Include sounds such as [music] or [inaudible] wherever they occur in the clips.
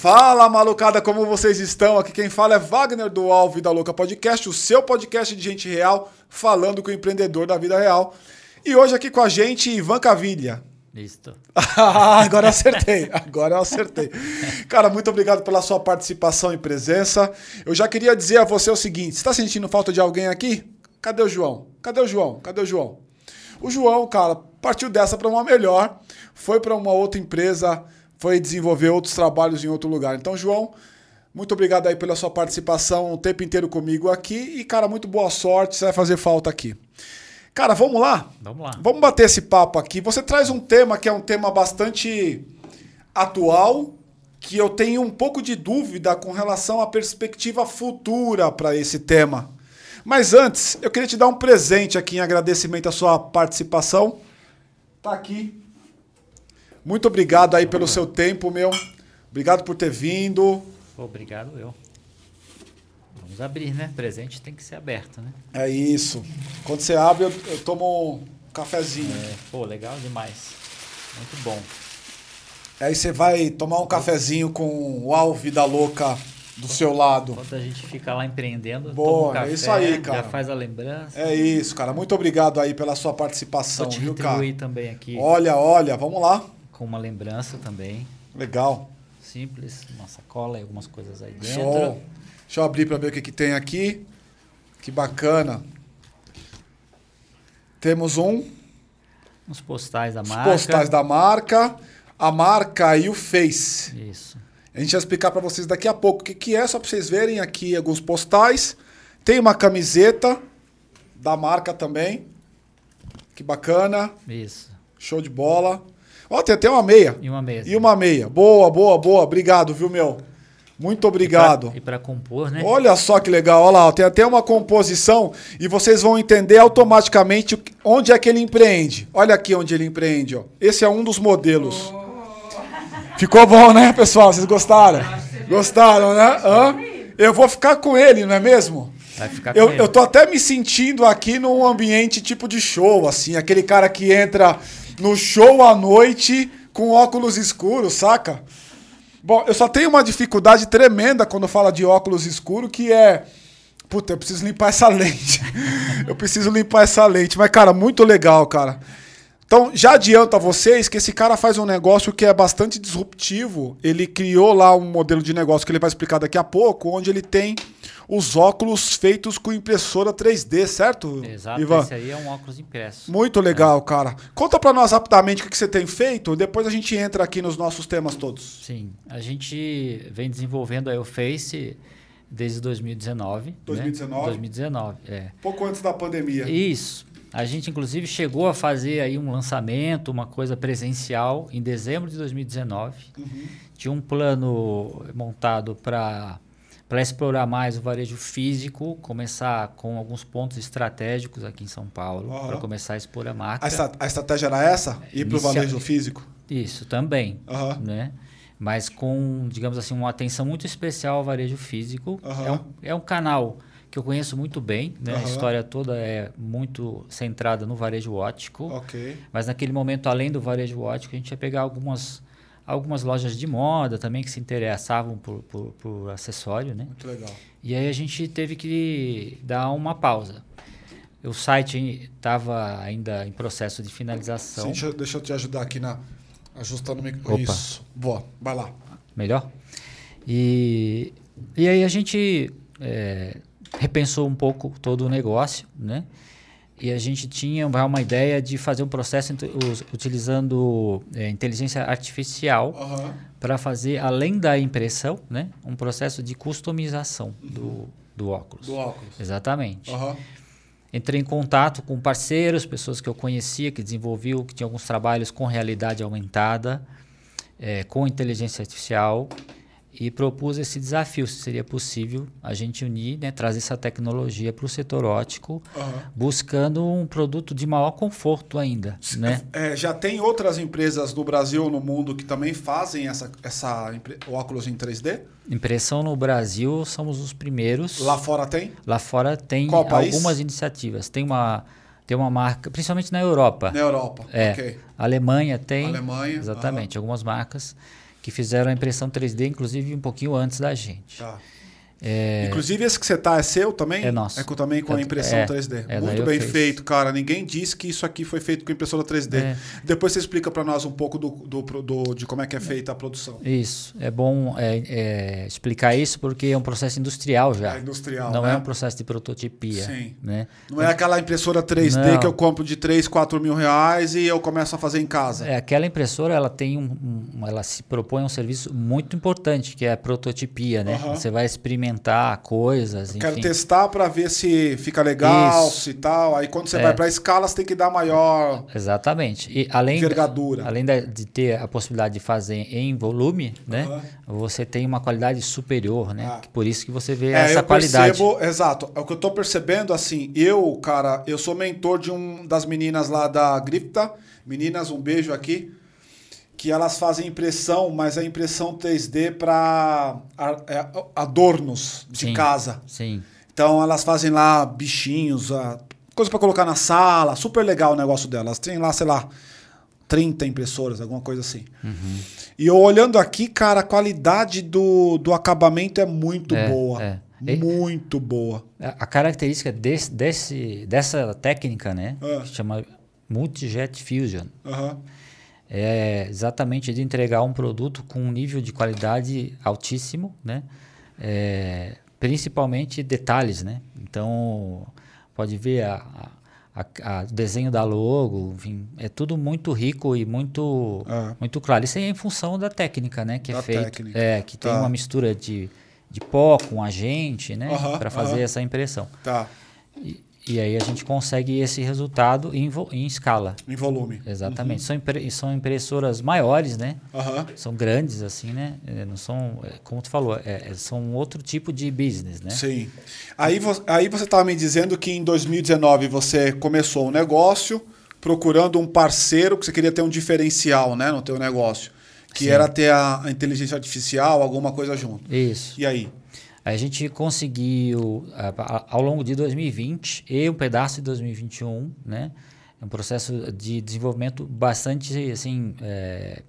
Fala malucada, como vocês estão? Aqui quem fala é Wagner do Al Vida Louca Podcast, o seu podcast de gente real, falando com o empreendedor da vida real. E hoje aqui com a gente, Ivan Cavilha. Listo. [laughs] agora eu acertei, agora eu acertei. Cara, muito obrigado pela sua participação e presença. Eu já queria dizer a você o seguinte: está sentindo falta de alguém aqui? Cadê o João? Cadê o João? Cadê o João? O João, cara, partiu dessa para uma melhor, foi para uma outra empresa, foi desenvolver outros trabalhos em outro lugar. Então, João, muito obrigado aí pela sua participação o tempo inteiro comigo aqui e, cara, muito boa sorte, você vai fazer falta aqui. Cara, vamos lá? Vamos lá. Vamos bater esse papo aqui. Você traz um tema que é um tema bastante atual, que eu tenho um pouco de dúvida com relação à perspectiva futura para esse tema. Mas antes, eu queria te dar um presente aqui em agradecimento à sua participação. Tá aqui. Muito obrigado aí pelo seu tempo, meu. Obrigado por ter vindo. Obrigado eu. Vamos abrir, né? Presente tem que ser aberto, né? É isso. Quando você abre, eu, eu tomo um cafezinho. É, pô, legal demais. Muito bom. Aí você vai tomar um cafezinho com o Al Vida Louca do seu lado. Enquanto a gente fica lá empreendendo, Boa, um café, é isso aí, cara. já faz a lembrança. É isso, cara. Muito obrigado aí pela sua participação, Vou te viu, cara? também aqui Olha, olha, vamos lá. Com uma lembrança também. Legal. Simples, uma sacola e algumas coisas aí dentro. Show. Deixa eu abrir para ver o que, que tem aqui. Que bacana. Temos um Uns postais da os marca. postais da marca, a marca e o Face. Isso. A gente vai explicar para vocês daqui a pouco o que, que é, só para vocês verem aqui alguns postais. Tem uma camiseta da marca também. Que bacana. Isso. Show de bola. Ó, tem até uma meia. E uma mesa. E uma meia. Boa, boa, boa. Obrigado, viu, meu? Muito obrigado. E para compor, né? Olha só que legal, olha lá, tem até uma composição e vocês vão entender automaticamente onde é que ele empreende. Olha aqui onde ele empreende, ó. Esse é um dos modelos. Ficou bom, né, pessoal? Vocês gostaram? Gostaram, né? Hã? Eu vou ficar com ele, não é mesmo? Vai ficar Eu, com ele. eu tô até me sentindo aqui num ambiente tipo de show, assim, aquele cara que entra no show à noite com óculos escuros, saca? Bom, eu só tenho uma dificuldade tremenda quando fala de óculos escuros, que é. Puta, eu preciso limpar essa [laughs] lente. eu preciso limpar essa lente. Mas, cara, muito legal, cara. Então, já adianto a vocês que esse cara faz um negócio que é bastante disruptivo. Ele criou lá um modelo de negócio que ele vai explicar daqui a pouco, onde ele tem os óculos feitos com impressora 3D, certo? Exato, Ivan? esse aí é um óculos impresso. Muito legal, cara. Conta pra nós rapidamente o que você tem feito, depois a gente entra aqui nos nossos temas todos. Sim, a gente vem desenvolvendo aí o Face desde 2019. né? 2019? 2019, é. Pouco antes da pandemia. Isso. A gente, inclusive, chegou a fazer aí um lançamento, uma coisa presencial, em dezembro de 2019. Tinha um plano montado para para explorar mais o varejo físico, começar com alguns pontos estratégicos aqui em São Paulo, Aham. para começar a expor a marca. A, estra- a estratégia era essa? Ir pro Inicia- varejo físico? Isso, também. Aham. Né? Mas com, digamos assim, uma atenção muito especial ao varejo físico. Aham. É, um, é um canal que eu conheço muito bem, né? Aham. A história toda é muito centrada no varejo óptico. Ok. Mas naquele momento, além do varejo óptico, a gente ia pegar algumas, algumas lojas de moda também que se interessavam por, por, por acessório, né? Muito legal. E aí a gente teve que dar uma pausa. O site estava ainda em processo de finalização. Sim, deixa, eu- deixa eu te ajudar aqui na. Ajustando o Opa. microfone. Isso. Boa, vai lá. melhor. E, e aí a gente é, repensou um pouco todo o negócio, né? E a gente tinha uma ideia de fazer um processo utilizando é, inteligência artificial Aham. para fazer, além da impressão, né? Um processo de customização do, do óculos. Do óculos. Exatamente. Aham. Entrei em contato com parceiros, pessoas que eu conhecia, que desenvolviam, que tinham alguns trabalhos com realidade aumentada, eh, com inteligência artificial, e propus esse desafio, se seria possível a gente unir, né, trazer essa tecnologia para o setor óptico, Aham. buscando um produto de maior conforto ainda, né? É, já tem outras empresas no Brasil ou no mundo que também fazem essa, essa óculos em 3D? Impressão no Brasil, somos os primeiros. Lá fora tem? Lá fora tem Qual país? algumas iniciativas. Tem uma, tem uma marca, principalmente na Europa. Na Europa. É. Ok. Alemanha tem. Alemanha, Exatamente, algumas marcas que fizeram a impressão 3D, inclusive um pouquinho antes da gente. Tá. É, Inclusive, esse que você tá é seu também? É nosso. É com, também com a É- impressão é, 3D. é, Muito bem feito, cara. Ninguém disse que isso aqui foi feito com impressora 3D. É. Depois você explica para nós um pouco do, do, do- de como é que é feita a produção. Isso, é bom é, explicar isso porque é um processo industrial já. É industrial, Não né? é um processo de prototipia. Sim. Né? Não é aquela impressora 3D Não. que eu compro de 3, 4 mil reais e eu começo a fazer em casa. É, aquela impressora ela tem um, um- ela se propõe um serviço muito importante que é a prototipia, né? Aham. Você vai experimentar coisas, Quero enfim. testar para ver se fica legal, Isso. se tal. Aí quando você É. vai para escala, você tem que dar maior Exatamente. E além envergadura. além da- de ter a possibilidade de fazer em volume, né? Aham. Você tem uma qualidade superior, né? Ah. Por isso que você vê É, essa eu qualidade. percebo, exato. É o que eu tô percebendo, assim, eu, cara, eu sou mentor de um das meninas lá da Gripta. Meninas, um beijo aqui. Que elas fazem impressão, mas é impressão 3D para adornos de Sim. casa. Sim. Então elas fazem lá bichinhos, coisa para colocar na sala. Super legal o negócio delas. Tem lá, sei lá, 30 impressoras, alguma coisa assim. Uhum. E eu olhando aqui, cara, a qualidade do, do acabamento é muito É, boa. é. E- Muito boa. A característica desse, desse, dessa técnica, né? Ah. Que chama Multijet Fusion. Aham. É exatamente de entregar um produto com um nível de qualidade altíssimo, né? É, principalmente detalhes, né? Então, pode ver a, a, a- o desenho da logo, enfim, é tudo muito rico e muito, Ah. muito claro. Isso aí é em função da técnica, né? Que Da é feito, é que tem Tá. uma mistura de, de pó com agente, né? Aham, Para fazer aham. essa impressão. Tá. E, aí a gente consegue esse resultado em, em escala. Em volume. Exatamente. São, impre- são impressoras maiores, né? Aham. São grandes, assim, né? É, Não são, é, como tu falou, é, é- são outro tipo de business, né? Sim. Aí, vo aí você estava me dizendo que em 2019 você começou um negócio procurando um parceiro que você queria ter um diferencial né, no teu negócio. Que Sim. era ter a inteligência artificial, alguma coisa junto. Isso. E aí? A gente conseguiu, ao longo de 2020 e um pedaço de 2021, né? É um processo de desenvolvimento bastante, assim, é,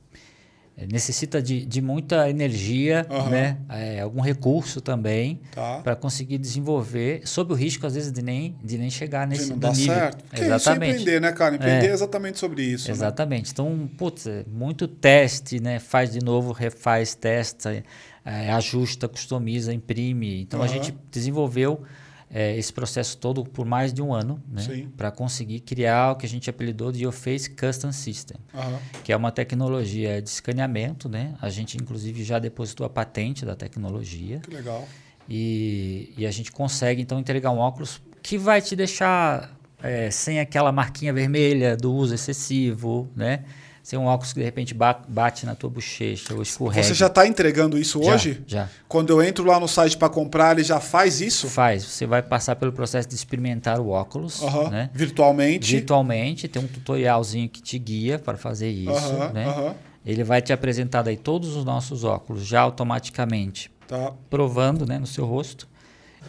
é, necessita de, de muita energia, Aham. né? É, algum recurso também Tá. para conseguir desenvolver, sob o risco, às vezes, de nem, de nem chegar Se nesse não dá nível. certo. Porque isso é Exatamente. empreender, né, cara? Empreender é, É. exatamente sobre isso. né? Exatamente. Então, putz, é muito teste, né? Faz de novo, refaz, testa, é, ajusta, customiza, imprime. Então, a Aham. gente desenvolveu é, esse processo todo por mais de um ano, né? Para conseguir criar o que a gente apelidou de Yoface Custom System, Aham. que é uma tecnologia de escaneamento, né? A gente, inclusive, já depositou a patente da tecnologia. Que legal. E, e a gente consegue então entregar um óculos que vai te deixar é, sem aquela marquinha vermelha do uso excessivo, né? Sem um óculos que de repente ba- bate na tua bochecha ou escorrega. Você já está entregando isso Já, hoje? Já. Quando eu entro lá no site para comprar, ele já faz isso? Faz. Você vai passar pelo processo de experimentar o óculos, Aham. né? Virtualmente. Virtualmente, tem um tutorialzinho que te guia para fazer isso, Aham, né? Ele vai te apresentar daí todos os nossos óculos já automaticamente Tá, provando, né, no seu rosto.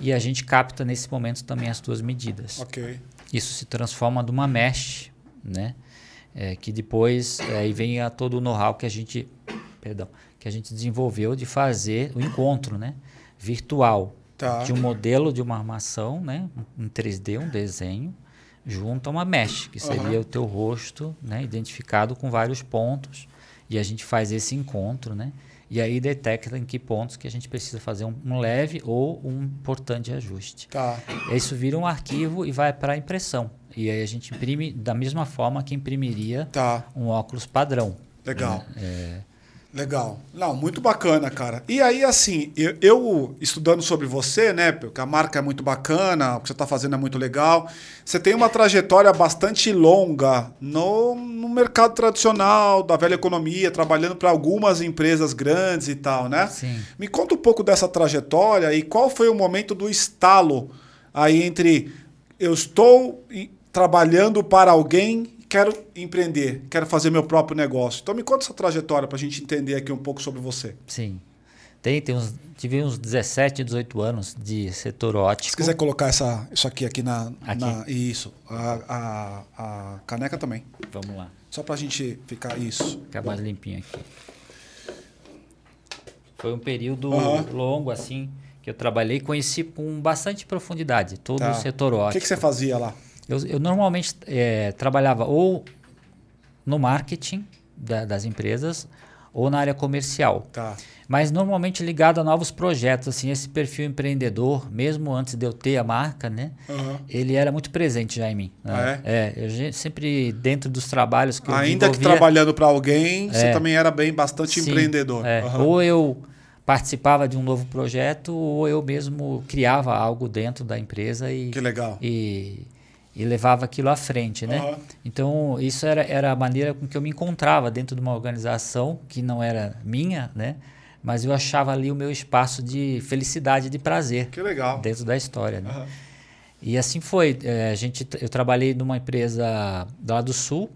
E a gente capta nesse momento também as tuas medidas. ok. Isso se transforma numa mesh, né? É, que depois é, aí vem a todo o know-how que a gente, perdão, que a gente desenvolveu de fazer o encontro, né? Virtual Tá. de um modelo de uma armação, né? Um 3D, um desenho, junto a uma mesh, que seria Aham. o teu rosto, né? Identificado com vários pontos e a gente faz esse encontro, né? E aí detecta em que pontos que a gente precisa fazer um, um leve ou um importante ajuste. Tá. Isso vira um arquivo e vai para impressão. E aí a gente imprime da mesma forma que imprimiria Tá. um óculos padrão. Legal. É, Legal. Não, muito bacana, cara. E aí, assim, eu, eu estudando sobre você, né, porque a marca é muito bacana, o que você está fazendo é muito legal. Você tem uma trajetória bastante longa no, no mercado tradicional, da velha economia, trabalhando para algumas empresas grandes e tal, né? Sim. Me conta um pouco dessa trajetória e qual foi o momento do estalo aí entre eu estou trabalhando para alguém, quero empreender, quero fazer meu próprio negócio. Então me conta essa trajetória para a gente entender aqui um pouco sobre você. Sim. Tem, tem uns, tive uns 17, 18 anos de setor ótico. Se quiser colocar essa, isso aqui aqui na, Aqui? na- isso, a, a, a caneca também, Vamos lá, só para a gente ficar isso. ficar mais limpinho aqui. Foi um período longo, assim, que eu trabalhei e conheci com bastante profundidade todo Tá. o setor O ótico. que, que você fazia lá? Eu, eu normalmente eh, trabalhava ou no marketing da- das empresas ou na área comercial, Tá. mas normalmente ligado a novos projetos, assim, esse perfil empreendedor, mesmo antes de eu ter a marca, né? Aham. Ele era muito presente já em mim. né? Ah, é? eu ge- sempre dentro dos trabalhos que eu Ainda que trabalhando para alguém, você É. também era bem bastante Sim, empreendedor. é. Aham. Ou eu participava de um novo projeto, ou eu mesmo criava algo dentro da empresa e, Que legal. e, e levava aquilo à frente, né? Aham. Então, isso era, era a maneira com que eu me encontrava dentro de uma organização que não era minha, né? Mas eu achava ali o meu espaço de felicidade, de prazer Que legal. dentro da história, né? Aham. E assim foi. É, a gente, eu trabalhei numa empresa lá do Sul,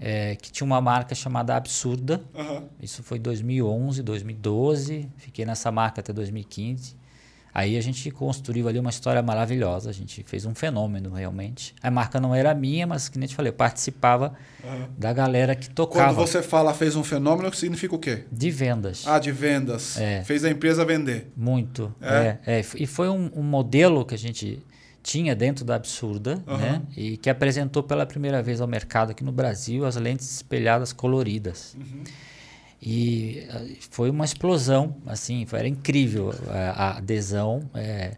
é, que tinha uma marca chamada Absurda. Aham. Isso foi 2011, 2012. Fiquei nessa marca até 2015. Aí a gente construiu ali uma história maravilhosa. A gente fez um fenômeno realmente. A marca não era minha, mas que nem te falei, eu participava Aham. da galera que Quando tocava você fala fez um fenômeno, significa o quê? de vendas. Ah, de vendas. É. Fez a empresa vender. Muito. É? É, é. E foi um, um modelo que a gente tinha dentro da Absurda, Aham. né? E que apresentou pela primeira vez ao mercado aqui no Brasil as lentes espelhadas coloridas. Uhum. E ah, foi uma explosão, assim, foi- era incrível a, a adesão. É,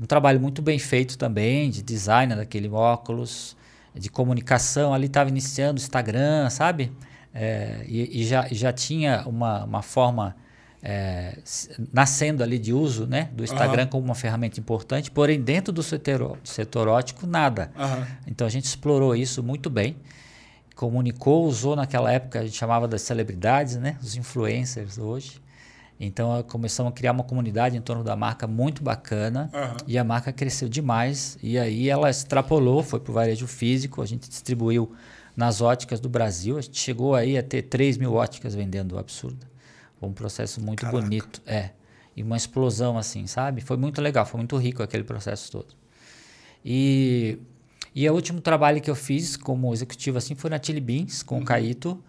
um trabalho muito bem feito também, de design daquele óculos, de comunicação. Ali estava iniciando o Instagram, sabe? É, e, e já, já tinha uma, uma forma é, nascendo ali de uso né, do Instagram Aham. como uma ferramenta importante, porém dentro do setor, setor ótico, nada. Aham. Então a gente explorou isso muito bem, comunicou, usou naquela época, a gente chamava das celebridades, né? Os influencers hoje. Então eh, começamos a criar uma comunidade em torno da marca muito bacana Aham. e a marca cresceu demais. E aí ela extrapolou, foi para o varejo físico, a gente distribuiu nas óticas do Brasil, a gente chegou aí a ter 3 mil óticas vendendo o absurdo. Foi um processo muito Caraca. bonito, é. E uma explosão assim, sabe? Foi muito legal, foi muito rico aquele processo todo. E, e o último trabalho que eu fiz como executivo assim foi na Chili Beans, com o Caíto,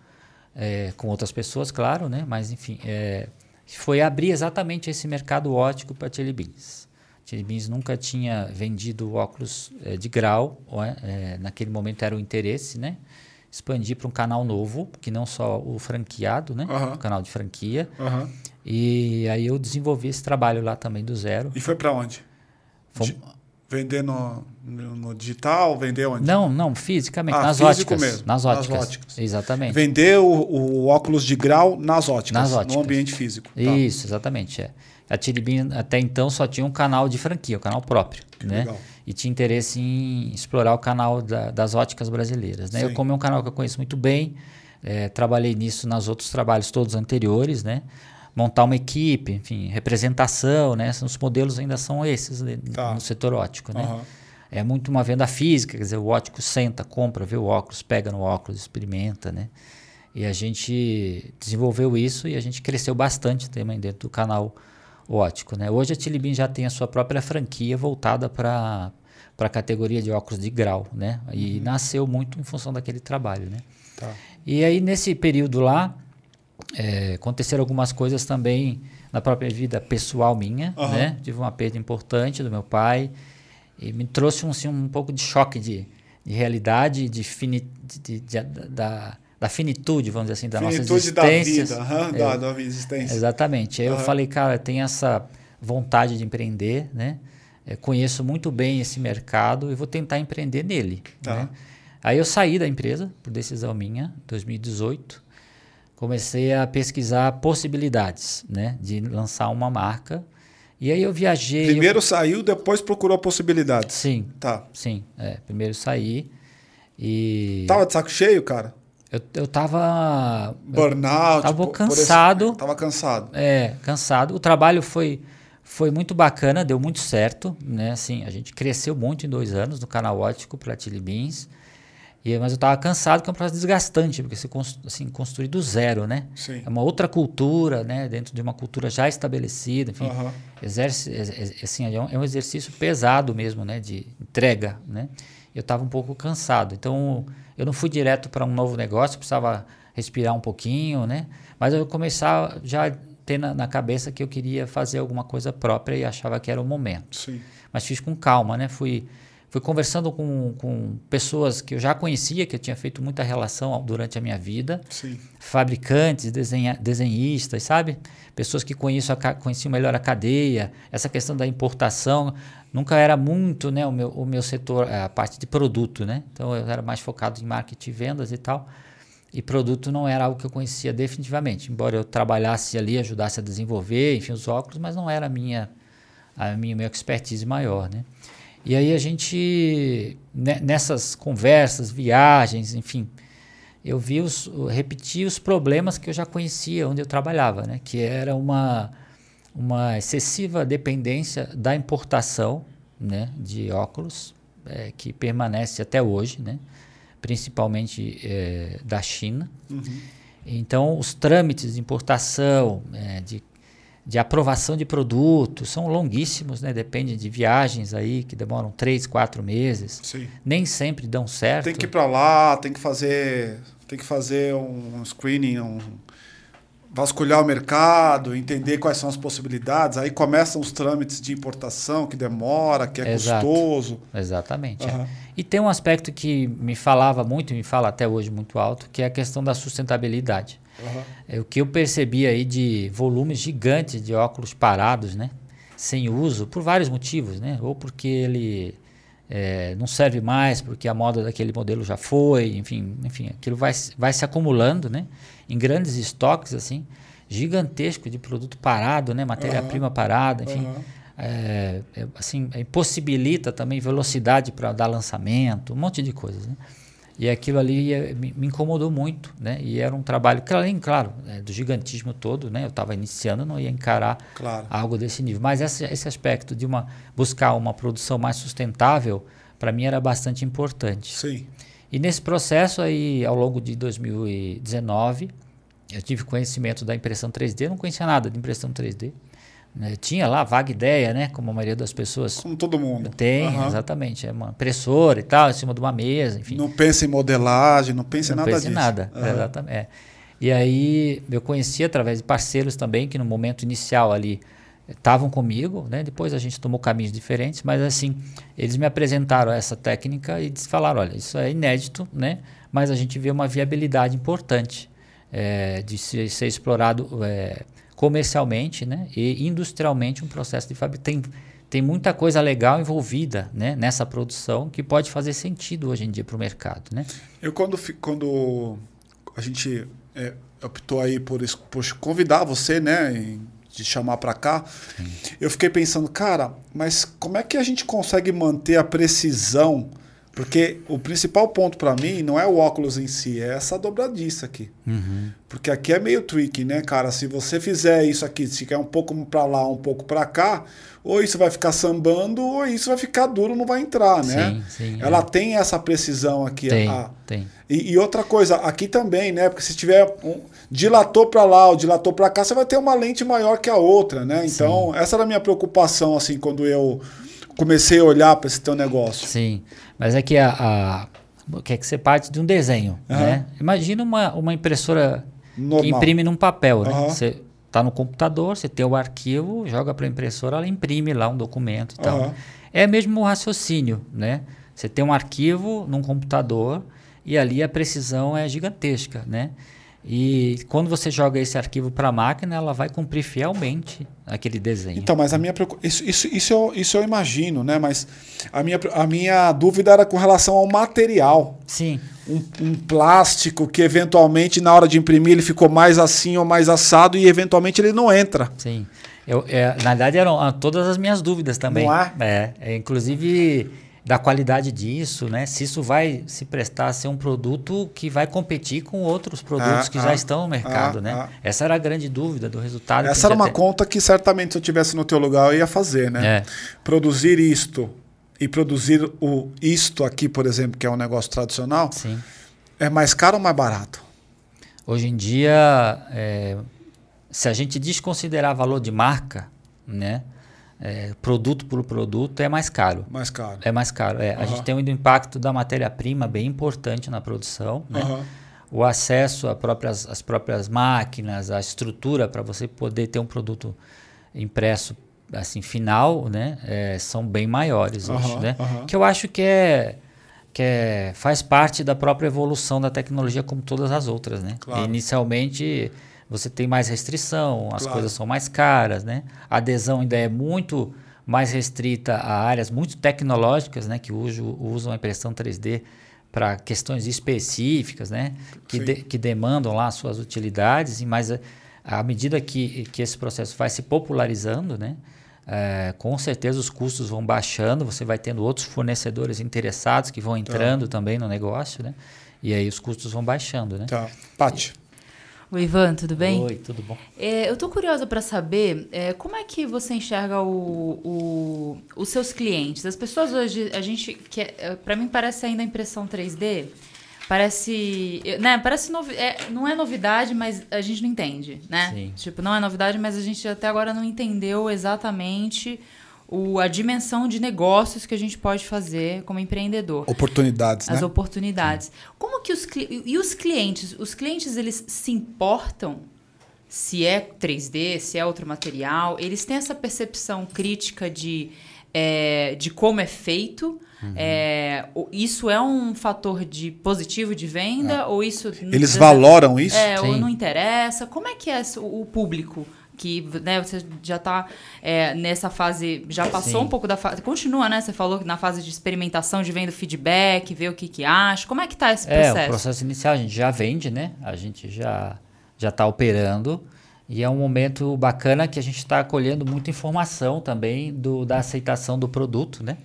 é, com outras pessoas, claro, né? Mas enfim, é, foi abrir exatamente esse mercado ótico para a Chili Beans. Chili Beans nunca tinha vendido óculos é, de grau, ó, é, naquele momento era o interesse, né? Expandir para um canal novo, que não só o franqueado, né? Aham. O canal de franquia. Aham. E aí eu desenvolvi esse trabalho lá também do zero. E foi para onde? Fomos- Vender no, digital? Vender onde? Não, não, fisicamente, Ah, nas óticas. mesmo, Nas nas óticas. óticas. Exatamente. Vender o, o óculos de grau nas óticas, Nas óticas. no ambiente físico. Tá. Isso, exatamente. É. A Tiribin até então só tinha um canal de franquia, um canal próprio. né? legal. E tinha interesse em explorar o canal da- das óticas brasileiras. Né? Eu, como é um canal que eu conheço muito bem, eh, trabalhei nisso nos outros trabalhos todos anteriores, né? Montar uma equipe, enfim, representação, né? Os modelos ainda são esses né, Tá. no setor ótico, né? É muito uma venda física, quer dizer, o ótico senta, compra, vê o óculos, pega no óculos, experimenta, né? E a gente desenvolveu isso e a gente cresceu bastante também dentro do canal ótico, né? Hoje a Tilibin já tem a sua própria franquia voltada para para a categoria de óculos de grau, né? E nasceu muito em função daquele trabalho, né? Tá. E aí, nesse período lá, é, aconteceram algumas coisas também na própria vida pessoal minha, Aham. né? Tive uma perda importante do meu pai e me trouxe um, assim, um pouco de choque de, de realidade, de, fini, de, de- da, da finitude, vamos dizer assim, da Finitude nossa da existência. vida, aham, É, da, da existência. Exatamente. Aí eu Aham. falei, cara, tem essa vontade de empreender, né? É, conheço muito bem esse mercado e vou tentar empreender nele. Tá. né? Aí eu saí da empresa, por decisão minha, 2018. Comecei a pesquisar possibilidades, né? De lançar uma marca. E aí eu viajei... eu- Primeiro saiu, depois procurou possibilidades. Sim, Tá. sim. É, primeiro saí e... Tava de saco cheio, cara? Eu, eu tava... Burnout. Tava por- por esse- cansado. Tava cansado. É, cansado. O trabalho foi, foi muito bacana, deu muito certo, né? Assim, a gente cresceu muito em dois anos no canal ótico para Chili Beans. E, mas eu estava cansado, que é um processo desgastante, porque você cons- assim, construir do zero, né? Sim. É uma outra cultura, né? Dentro de uma cultura já estabelecida, enfim. Exerce, ex- ex- assim, é um, é um exercício pesado mesmo, né? De entrega, né? Eu estava um pouco cansado. Então, eu não fui direto para um novo negócio, precisava respirar um pouquinho, né? Mas eu começava já a ter na, na, cabeça que eu queria fazer alguma coisa própria e achava que era o momento. Sim. Mas fiz com calma, né? Fui, fui conversando com, com pessoas que eu já conhecia, que eu tinha feito muita relação durante a minha vida. Sim. Fabricantes, desenha, desenhistas, sabe? Pessoas que conheço a, conheciam melhor a cadeia, essa questão da importação nunca era muito né, o, meu, o meu setor, a parte de produto, né? Então eu era mais focado em marketing e vendas e tal. E produto não era algo que eu conhecia definitivamente, embora eu trabalhasse ali, ajudasse a desenvolver, enfim, os óculos, mas não era a minha, a minha, minha expertise maior, né? E aí a gente, né, nessas conversas, viagens, enfim, eu vi os, eu repeti os problemas que eu já conhecia onde eu trabalhava, né? Que era uma, uma excessiva dependência da importação, né, de óculos, é, que permanece até hoje, né? principalmente é, da China. Uhum. Então, os trâmites de importação, é, de, de aprovação de produtos são longuíssimos, né? Depende de viagens aí que demoram três, quatro meses. Sim. Nem sempre dão certo. Tem que ir para lá, tem que fazer, tem que fazer um screening, um vasculhar o mercado, entender quais são as possibilidades. Aí começam os trâmites de importação que demora, que é Exato. custoso. Exatamente. Uhum. É. E tem um aspecto que me falava muito, e me fala até hoje muito alto, que é a questão da sustentabilidade. Uhum. É o que eu percebi aí de volumes gigantes de óculos parados, né? Sem uso, por vários motivos, né? Ou porque ele é, não serve mais, porque a moda daquele modelo já foi, enfim, enfim, aquilo vai, vai se acumulando, né? em grandes estoques, assim, gigantesco de produto parado, né? Matéria-prima uhum. parada, enfim. Uhum. É, assim, impossibilita também velocidade para dar lançamento, um monte de coisas, né? E aquilo ali é, me, me, incomodou muito, né? E era um trabalho, além, claro, é, do gigantismo todo, né? Eu estava iniciando, não ia encarar claro. algo desse nível. Mas esse, esse aspecto de uma buscar uma produção mais sustentável, para mim era bastante importante. Sim. E nesse processo aí, ao longo de 2019, eu tive conhecimento da impressão 3D, não conhecia nada de impressão 3D. Né? Tinha lá vaga ideia, né? Como a maioria das pessoas. Como todo mundo. Tem, uhum. exatamente. É uma impressora e tal, em cima de uma mesa, enfim. Não pensa em modelagem, não pensa em nada pensa disso. Em nada, uhum. exatamente. É. E aí eu conheci através de parceiros também, que no momento inicial ali estavam comigo, né? Depois a gente tomou caminhos diferentes, mas assim, eles me apresentaram essa técnica e falaram, olha, isso é inédito, né? Mas a gente vê uma viabilidade importante é, de ser, ser explorado é, comercialmente, né? E industrialmente um processo de fabricação. Tem, tem muita coisa legal envolvida né, nessa produção que pode fazer sentido hoje em dia para o mercado, né? Eu quando, quando a gente é, optou aí por, por convidar você, né? Em, de chamar para cá, Sim. eu fiquei pensando, cara, mas como é que a gente consegue manter a precisão? Porque o principal ponto para mim não é o óculos em si, é essa dobradiça aqui. Uhum. Porque aqui é meio tricky, né, cara? Se você fizer isso aqui, se quer um pouco para lá, um pouco para cá, ou isso vai ficar sambando, ou isso vai ficar duro, não vai entrar, né? Sim, sim, Ela é. tem essa precisão aqui. Tem, a, tem. E, e, outra coisa, aqui também, né? Porque se tiver um, dilatou para lá ou dilatou para cá, você vai ter uma lente maior que a outra, né? Então, Sim. essa era a minha preocupação, assim, quando eu comecei a olhar para esse teu negócio. Sim, mas é que a, a que é que você parte de um desenho, uhum. né? Imagina uma, uma impressora Normal. que imprime num papel, né? Uhum. Você está no computador, você tem o arquivo, joga para a impressora, ela imprime lá um documento e tal. É mesmo o raciocínio, né? Você tem um arquivo num computador e ali a precisão é gigantesca, né? E quando você joga esse arquivo para a máquina, ela vai cumprir fielmente aquele desenho. Então, mas a minha isso, isso, isso, eu, isso eu imagino, né? Mas a minha, a minha dúvida era com relação ao material. Sim. Um, um, plástico que eventualmente na hora de imprimir ele ficou mais assim ou mais assado e eventualmente ele não entra. Sim. Eu, é, na verdade eram ah, todas as minhas dúvidas também. Não é? É, é inclusive da qualidade disso, né? Se isso vai se prestar a ser um produto que vai competir com outros produtos ah, que ah, já estão no mercado, ah, né? Ah. Essa era a grande dúvida do resultado. Essa era uma conta que certamente se eu tivesse no teu lugar eu ia fazer, né? É. Produzir isto e produzir o isto aqui, por exemplo, que é um negócio tradicional, Sim. é mais caro ou mais barato? Hoje em dia, é, se a gente desconsiderar valor de marca, né? É, produto por produto é mais caro. Mais caro. É mais caro. É. Uhum. A gente tem um impacto da matéria-prima bem importante na produção. Né? Uhum. o acesso às próprias, às próprias máquinas, a estrutura para você poder ter um produto impresso assim final, né, é, são bem maiores Aham, hoje, né? Que eu acho que é que é, faz parte da própria evolução da tecnologia como todas as outras, né? Claro. Inicialmente você tem mais restrição, as Claro. coisas são mais caras, né? A adesão ainda é muito mais restrita a áreas muito tecnológicas, né? Que uso- usam a impressão 3D para questões específicas, né? Que, de- que demandam lá suas utilidades, e mas a- à medida que, que esse processo vai se popularizando, né? é, com certeza os custos vão baixando, você vai tendo outros fornecedores interessados que vão entrando também no negócio, né? E aí os custos vão baixando, né? Tá. Paty. Oi, Ivan, tudo bem? Oi, tudo bom? É, eu tô curiosa para saber é, como é que você enxerga o, o- os seus clientes. As pessoas hoje, a gente, que para mim parece ainda impressão 3D, parece, né? Parece novi é, não é novidade, mas a gente não entende, né? Sim. Tipo, não é novidade, mas a gente até agora não entendeu exatamente o, a dimensão de negócios que a gente pode fazer como empreendedor Oportunidades, as né? oportunidades. Como que os e os clientes, os clientes eles se importam se é 3D, se é outro material, eles têm essa percepção crítica de é, de como é feito. Uhum. É, isso é um fator de positivo de venda ou isso É. Eles valoram isso? é, ou Sim. não interessa? Como é que é o público? Que né, você já está nessa fase, já passou Sim. um pouco da fase. Continua, né? Você falou que na fase de experimentação, de vendo feedback, ver o que, que acha. Como é que tá esse É, processo? o processo inicial a gente já vende, né? A gente já já está operando e é um momento bacana que a gente está colhendo muita informação também do, da aceitação do produto, né?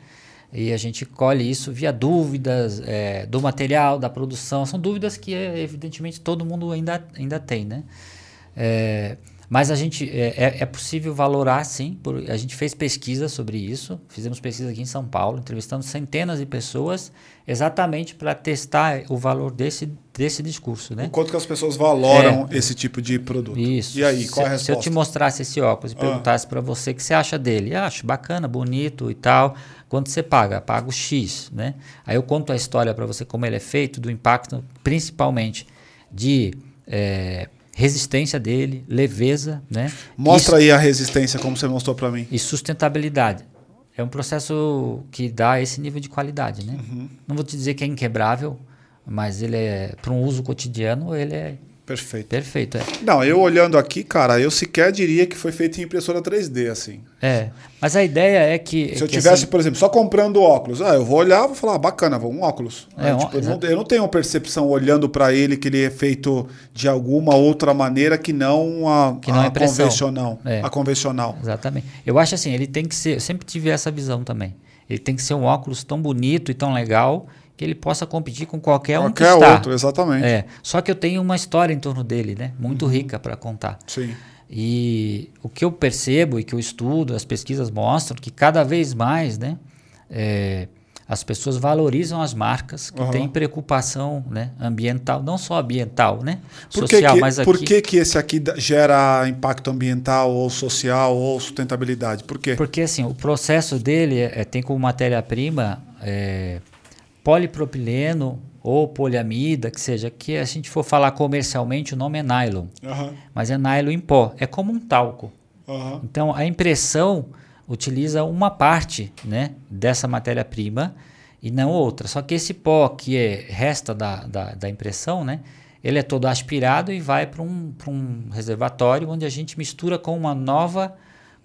E a gente colhe isso via dúvidas é, do material, da produção. São dúvidas que, é, evidentemente, todo mundo ainda, ainda tem, né? É, mas a gente é, é- é possível valorar, sim. por- a gente fez pesquisa sobre isso. Fizemos pesquisa aqui em São Paulo, entrevistando centenas de pessoas, exatamente para testar o valor desse, desse discurso, né? O quanto que as pessoas valoram esse tipo de produto. Isso. E aí, qual se, é a se eu resposta? te mostrasse esse óculos e Ah. perguntasse para você o que você acha dele, "Ah, acho bacana, bonito e tal. Quanto você paga? Pago X, né? Aí eu conto a história para você como ele é feito, do impacto, principalmente de eh, resistência dele, leveza, né? Mostra aí a resistência, como você mostrou para mim. e sustentabilidade. É um processo que dá esse nível de qualidade, né? Uhum. Não vou te dizer que é inquebrável, mas ele é para um uso cotidiano, ele é Perfeito. perfeito. É. Não, eu olhando aqui, cara, eu sequer diria que foi feito em impressora 3D, assim. É, mas a ideia é que Se eu que, tivesse, assim, por exemplo, só comprando óculos, ah, eu vou olhar, vou falar, ah, bacana, vou um óculos. É, Aí, um- tipo, eu, não, exato. eu não tenho uma percepção olhando para ele que ele é feito de alguma outra maneira que não a, Que não a a impressão. convencional. É. A convencional. Exatamente. Eu acho assim, ele tem que ser. Eu sempre tive essa visão também. Ele tem que ser um óculos tão bonito e tão legal que ele possa competir com qualquer, um que Qualquer está. outro, exatamente. É. Só que eu tenho uma história em torno dele, né? Muito Uhum. rica para contar. Sim. E o que eu percebo e que eu estudo, as pesquisas mostram que cada vez mais, né, é, as pessoas valorizam as marcas que Aham. têm preocupação, né, ambiental, não só ambiental, né, Por, social, que, mas aqui. por que, que esse aqui gera impacto ambiental ou social ou sustentabilidade? Por quê? Porque assim, o processo dele é, tem como matéria-prima é, polipropileno ou poliamida, que seja, que a gente for falar comercialmente, o nome é nylon, Aham, mas é nylon em pó, é como um talco. aham. Então, a impressão utiliza uma parte né, dessa matéria-prima e não outra. Só que esse pó que é, resta da, da, da impressão, né, ele é todo aspirado e vai para um, pra um reservatório onde a gente mistura com uma nova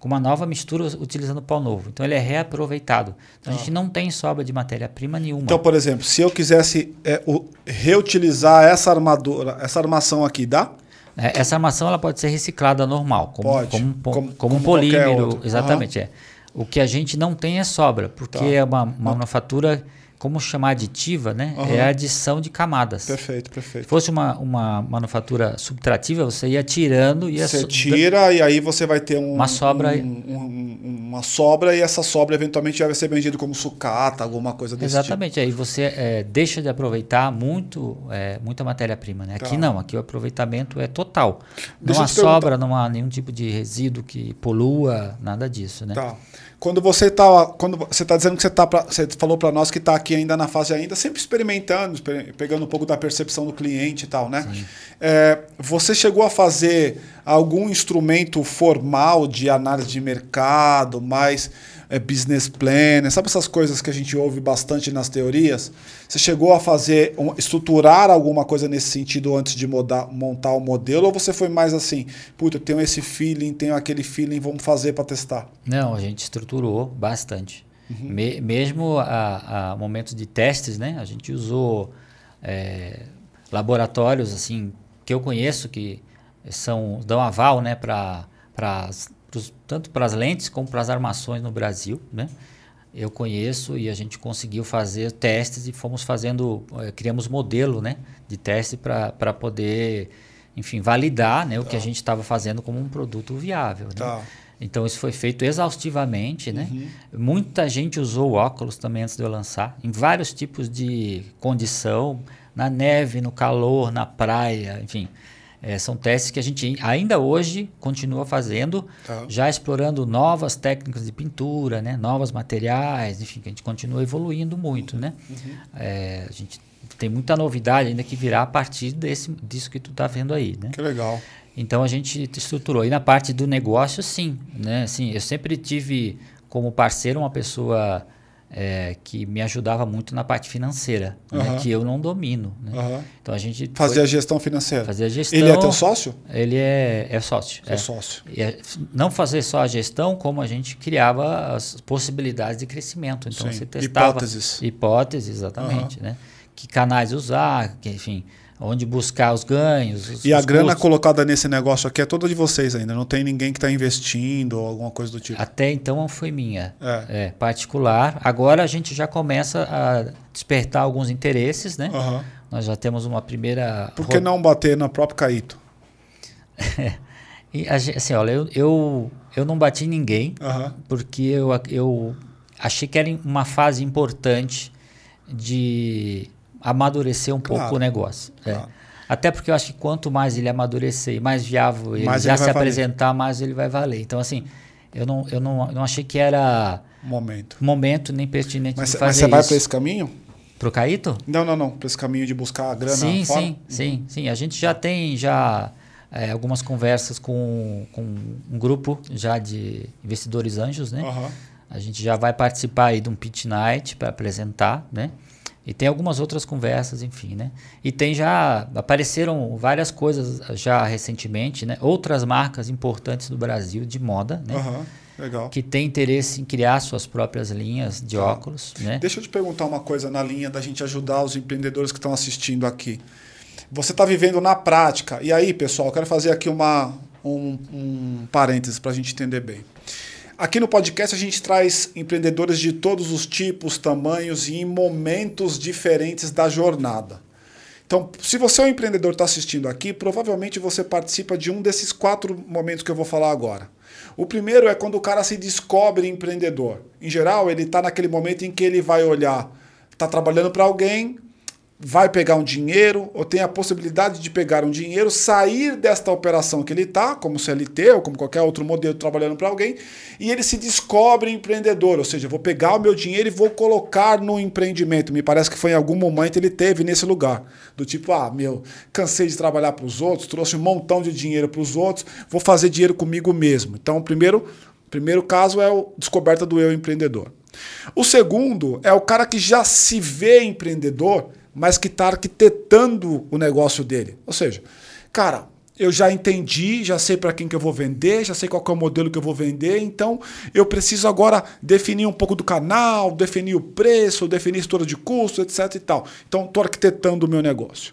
com uma nova mistura utilizando pó novo. Então ele é reaproveitado. Então a gente não tem sobra de matéria-prima nenhuma. Então, por exemplo, se eu quisesse é, o- reutilizar essa armadura, essa armação aqui, dá? É, Essa armação ela pode ser reciclada normal, como, Pode, como, como, como- como um polímero. Exatamente, é. O que a gente não tem é sobra, porque Tá. é uma, uma manufatura, como chamar aditiva, né? Aham. É a adição de camadas. Perfeito, Se perfeito. fosse uma, uma manufatura subtrativa, você ia tirando e ia Você so- tira e aí você vai ter um- Uma sobra- um- um- uma sobra e essa sobra eventualmente já vai ser vendida como sucata, alguma coisa desse tipo. Exatamente, aí você é, deixa de aproveitar muito, é, muita matéria-prima. Né? Aqui Tá. não, aqui o aproveitamento é total. Deixa não há sobra, não há nenhum tipo de resíduo que polua, nada disso. Né? Tá. Quando você tá, quando você está dizendo que você tá, pra, você falou para nós que está aqui ainda na fase ainda, sempre experimentando, exper- pegando um pouco da percepção do cliente e tal, né? É, você chegou a fazer algum instrumento formal de análise de mercado, mais é, business plan, sabe essas coisas que a gente ouve bastante nas teorias? Você chegou a fazer, um- estruturar alguma coisa nesse sentido antes de modar- montar o modelo, ou você foi mais assim, puta, eu tenho esse feeling, tenho aquele feeling, vamos fazer para testar? Não, a gente estruturou bastante. Uhum. Me- mesmo a, a momentos de testes, né? A gente usou é, laboratórios assim que eu conheço que são dão aval, né? Para tanto para as lentes como para as armações no Brasil, né? Eu conheço e a gente conseguiu fazer testes e fomos fazendo, eh, criamos modelo, né? De teste para poder, enfim, validar, né? O que a gente estava fazendo como um produto viável. né? Tá. Então isso foi feito exaustivamente, né? Muita gente usou óculos também antes de eu lançar, em vários tipos de condição, na neve, no calor, na praia, enfim. Eh, são testes que a gente ainda hoje continua fazendo, Tá. já explorando novas técnicas de pintura, né? Novos materiais, enfim, que a gente continua evoluindo muito, né? Eh, a gente tem muita novidade ainda que virá a partir desse, disso que tu está vendo aí, né? Que legal. Então a gente estruturou. E na parte do negócio, sim. Né? Assim, eu sempre tive como parceiro uma pessoa é, que me ajudava muito na parte financeira, né? Que eu não domino. Né? Aham. Então a gente Fazer foi a gestão financeira. fazer a gestão. Ele é teu sócio? Ele é, é sócio. Seu é. sócio. É não fazer só a gestão, como a gente criava as possibilidades de crescimento. Então Sim. você testava Hipóteses. hipóteses, exatamente, né? Que canais usar, que, enfim, onde buscar os ganhos. os- E a grana custos. colocada nesse negócio aqui é toda de vocês ainda. Não tem ninguém que está investindo ou alguma coisa do tipo. Até então foi minha, É. é, particular. Agora a gente já começa a despertar alguns interesses, né? Aham. Nós já temos uma primeira. Por que não bater no próprio Caíto? [laughs] E assim, olha, eu, eu, eu não bati em ninguém, Aham. porque eu, eu achei que era uma fase importante de amadurecer um Claro. pouco o negócio. é. Claro. Até porque eu acho que quanto mais ele amadurecer e mais viável ele Mais já ele se vai valer. apresentar, mais ele vai valer. Então, assim, eu não, eu não, não achei que era momento. momento nem pertinente Mas, de fazer mas você vai para esse caminho? Pro Caíto? Não, não, não. Para esse caminho de buscar a grana sim, fora? sim, sim, sim. A gente já tem já é, algumas conversas com, com um grupo já de investidores anjos, né? Aham. A gente já vai participar aí de um pitch night para apresentar, né? E tem algumas outras conversas, enfim, né? E tem já apareceram várias coisas já recentemente, né? Outras marcas importantes do Brasil de moda, né? Aham. Legal. Que tem interesse em criar suas próprias linhas de Tá. óculos, né? Deixa eu te perguntar uma coisa na linha da gente ajudar os empreendedores que estão assistindo aqui. Você está vivendo na prática. E aí, pessoal, eu quero fazer aqui uma, um, um parênteses para a gente entender bem. Aqui no podcast a gente traz empreendedores de todos os tipos, tamanhos e em momentos diferentes da jornada. Então, se você é um empreendedor está assistindo aqui, provavelmente você participa de um desses quatro momentos que eu vou falar agora. O primeiro é quando o cara se descobre empreendedor. Em geral, ele está naquele momento em que ele vai olhar, está trabalhando para alguém, vai pegar um dinheiro, ou tem a possibilidade de pegar um dinheiro, sair desta operação que ele está, como CLT ou como qualquer outro modelo trabalhando para alguém, e ele se descobre empreendedor, ou seja, vou pegar o meu dinheiro e vou colocar no empreendimento. Me parece que foi em algum momento ele teve nesse lugar, do tipo, ah, meu, cansei de trabalhar para os outros, trouxe um montão de dinheiro para os outros, vou fazer dinheiro comigo mesmo. Então, o primeiro, primeiro caso é a descoberta do eu empreendedor. O segundo é o cara que já se vê empreendedor, mas que está arquitetando o negócio dele. Ou seja, cara, eu já entendi, já sei para quem que eu vou vender, já sei qual é o modelo que eu vou vender, então eu preciso agora definir um pouco do canal, definir o preço, definir a estrutura de custo, etc e tal. Então estou arquitetando o meu negócio.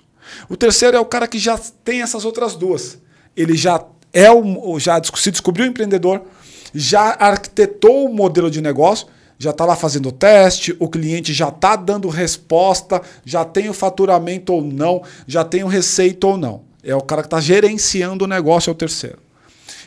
O terceiro é o cara que já tem essas outras duas. Ele já é o, já se descobriu empreendedor, já arquitetou o modelo de negócio, já está lá fazendo o teste, o cliente já está dando resposta, já tem o faturamento ou não, já tem o receita ou não. É o cara que está gerenciando o negócio, é o terceiro.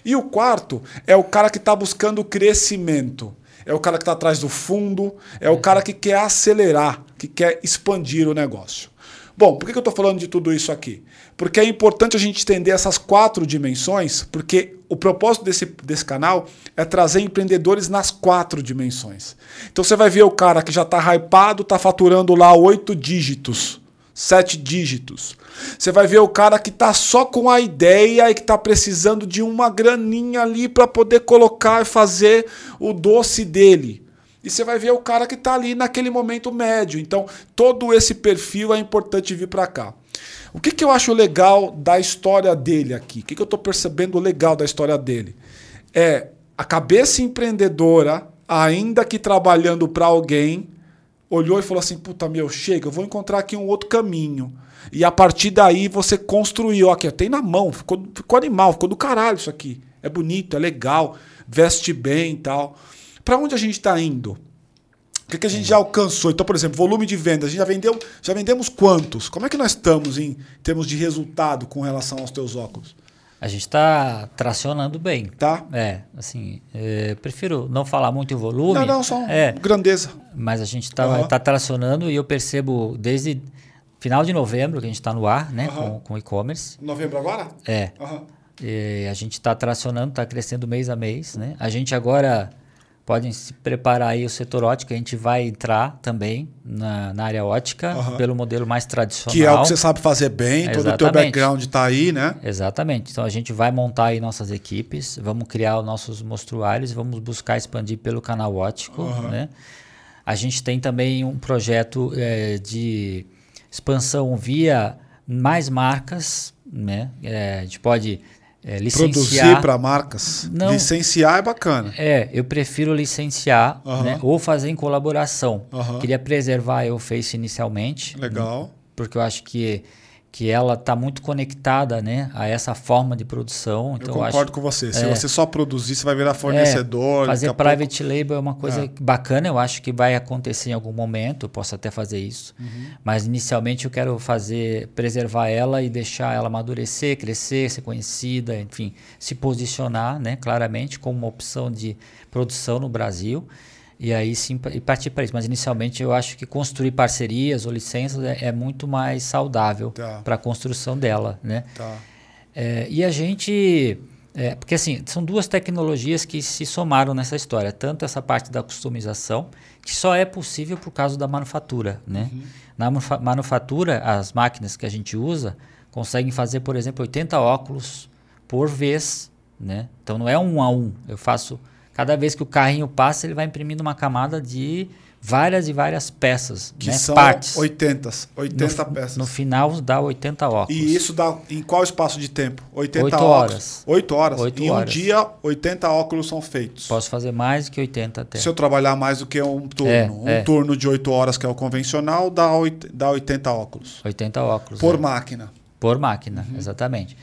E o quarto é o cara que está buscando crescimento. É o cara que está atrás do fundo, é o cara que quer acelerar, que quer expandir o negócio. Bom, por que eu estou falando de tudo isso aqui? Porque é importante a gente entender essas quatro dimensões, porque o propósito desse, desse canal é trazer empreendedores nas quatro dimensões. Então você vai ver o cara que já está hypado, está faturando lá oito dígitos, sete dígitos. Você vai ver o cara que está só com a ideia e que está precisando de uma graninha ali para poder colocar e fazer o doce dele. E você vai ver o cara que está ali naquele momento médio. Então, todo esse perfil é importante vir para cá. O que, que eu acho legal da história dele aqui? O que, que eu estou percebendo legal da história dele? É a cabeça empreendedora, ainda que trabalhando para alguém, olhou e falou assim: puta, meu, chega, eu vou encontrar aqui um outro caminho. E a partir daí você construiu. Aqui, tem na mão, ficou, ficou animal, ficou do caralho isso aqui. É bonito, é legal, veste bem e tal. Para onde a gente está indo? O que, que a gente já alcançou? Então, por exemplo, volume de vendas, a gente já vendeu, já vendemos quantos? Como é que nós estamos em termos de resultado com relação aos teus óculos? A gente está tracionando bem. Tá? É, assim, é, prefiro não falar muito em volume. Não, não, só é, grandeza. Mas a gente está Aham. tá tracionando e eu percebo desde final de novembro que a gente está no ar, né, Aham. com, com e-commerce. Novembro agora? É, e a gente está tracionando, está crescendo mês a mês, né? A gente agora podem se preparar aí o setor ótico, a gente vai entrar também na, na área ótica Aham. pelo modelo mais tradicional. Que é o que você sabe fazer bem, todo o teu Exatamente. background está aí, né? Exatamente. Então a gente vai montar aí nossas equipes, vamos criar os nossos mostruários, vamos buscar expandir pelo canal ótico, Aham. né? A gente tem também um projeto eh, de expansão via mais marcas, né? Eh, a gente pode eh, Produzir para marcas. Não. Licenciar é bacana. É, eu prefiro licenciar, né? Ou fazer em colaboração. Queria preservar a Face inicialmente, Legal. porque eu acho que que ela está muito conectada, né, a essa forma de produção. Então eu acho concordo com você. Se é. você só produzir, você vai virar fornecedor. Fazer daqui a pouco- private label é uma coisa É. bacana, eu acho que vai acontecer em algum momento, eu posso até fazer isso. Uhum. Mas inicialmente eu quero fazer, preservar ela e deixar ela amadurecer, crescer, ser conhecida, enfim, se posicionar, né, claramente como uma opção de produção no Brasil. E aí sim e partir para isso. Mas inicialmente eu acho que construir parcerias ou licenças é, é muito mais saudável Tá. para a construção dela, né? Tá. É, e a gente. é, porque assim, são duas tecnologias que se somaram nessa história. Tanto essa parte da customização, que só é possível por causa da manufatura. Né? Na manufa- manufatura, as máquinas que a gente usa conseguem fazer, por exemplo, 80 óculos por vez. Né? Então não é um a um. Eu faço. Cada vez que o carrinho passa, ele vai imprimindo uma camada de várias e várias peças, Que né? são partes. 80, 80 no, peças. No final dá 80 óculos. E isso dá em qual espaço de tempo? 80 Oito óculos. horas. 8 horas. Oito em um horas. dia, 80 óculos são feitos. Posso fazer mais que 80 até. Se eu trabalhar mais do que um turno, É, um é. turno de 8 horas, que é o convencional, dá, oit- dá 80 óculos. 80 óculos. Por é. máquina. Por máquina, exatamente.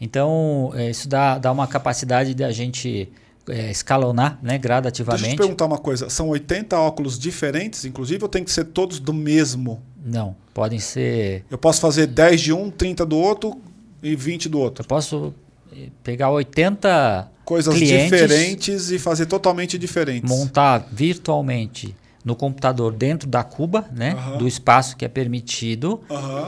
Então, é, isso dá, dá uma capacidade de a gente é, escalonar né, Deixa eu te gradativamente. perguntar uma coisa. São 80 óculos diferentes, inclusive, ou tem que ser todos do mesmo? Não, podem ser. Eu posso fazer 10 de um, 30 do outro e 20 do outro. Eu posso eh, pegar 80 Coisas clientes, diferentes e fazer totalmente diferentes. montar virtualmente no computador dentro da cuba, né, do espaço que é permitido,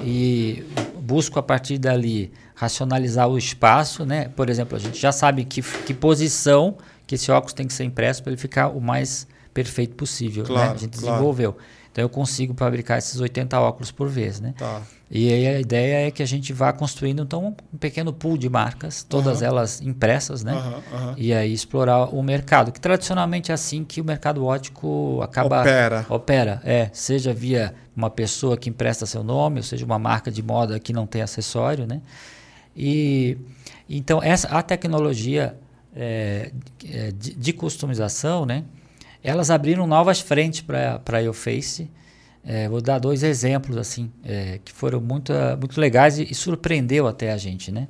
e busco a partir dali racionalizar o espaço, né? Por exemplo, a gente já sabe que, que posição que esse óculos tem que ser impresso para ele ficar o mais perfeito possível, né? Claro, A gente claro. desenvolveu. Então eu consigo fabricar esses 80 óculos por vez, né? Tá. E aí a ideia é que a gente vá construindo então um pequeno pool de marcas, todas Aham. elas impressas, né? Aham, aham. E aí explorar o mercado, que tradicionalmente é assim que o mercado ótico acaba Opera. opera, é, seja via uma pessoa que empresta seu nome, ou seja uma marca de moda que não tem acessório, né? E então essa a tecnologia é, é, de, de customização, né? Elas abriram novas frentes para a YouFace. É, vou dar dois exemplos assim é, que foram muito muito legais e, e surpreendeu até a gente, né?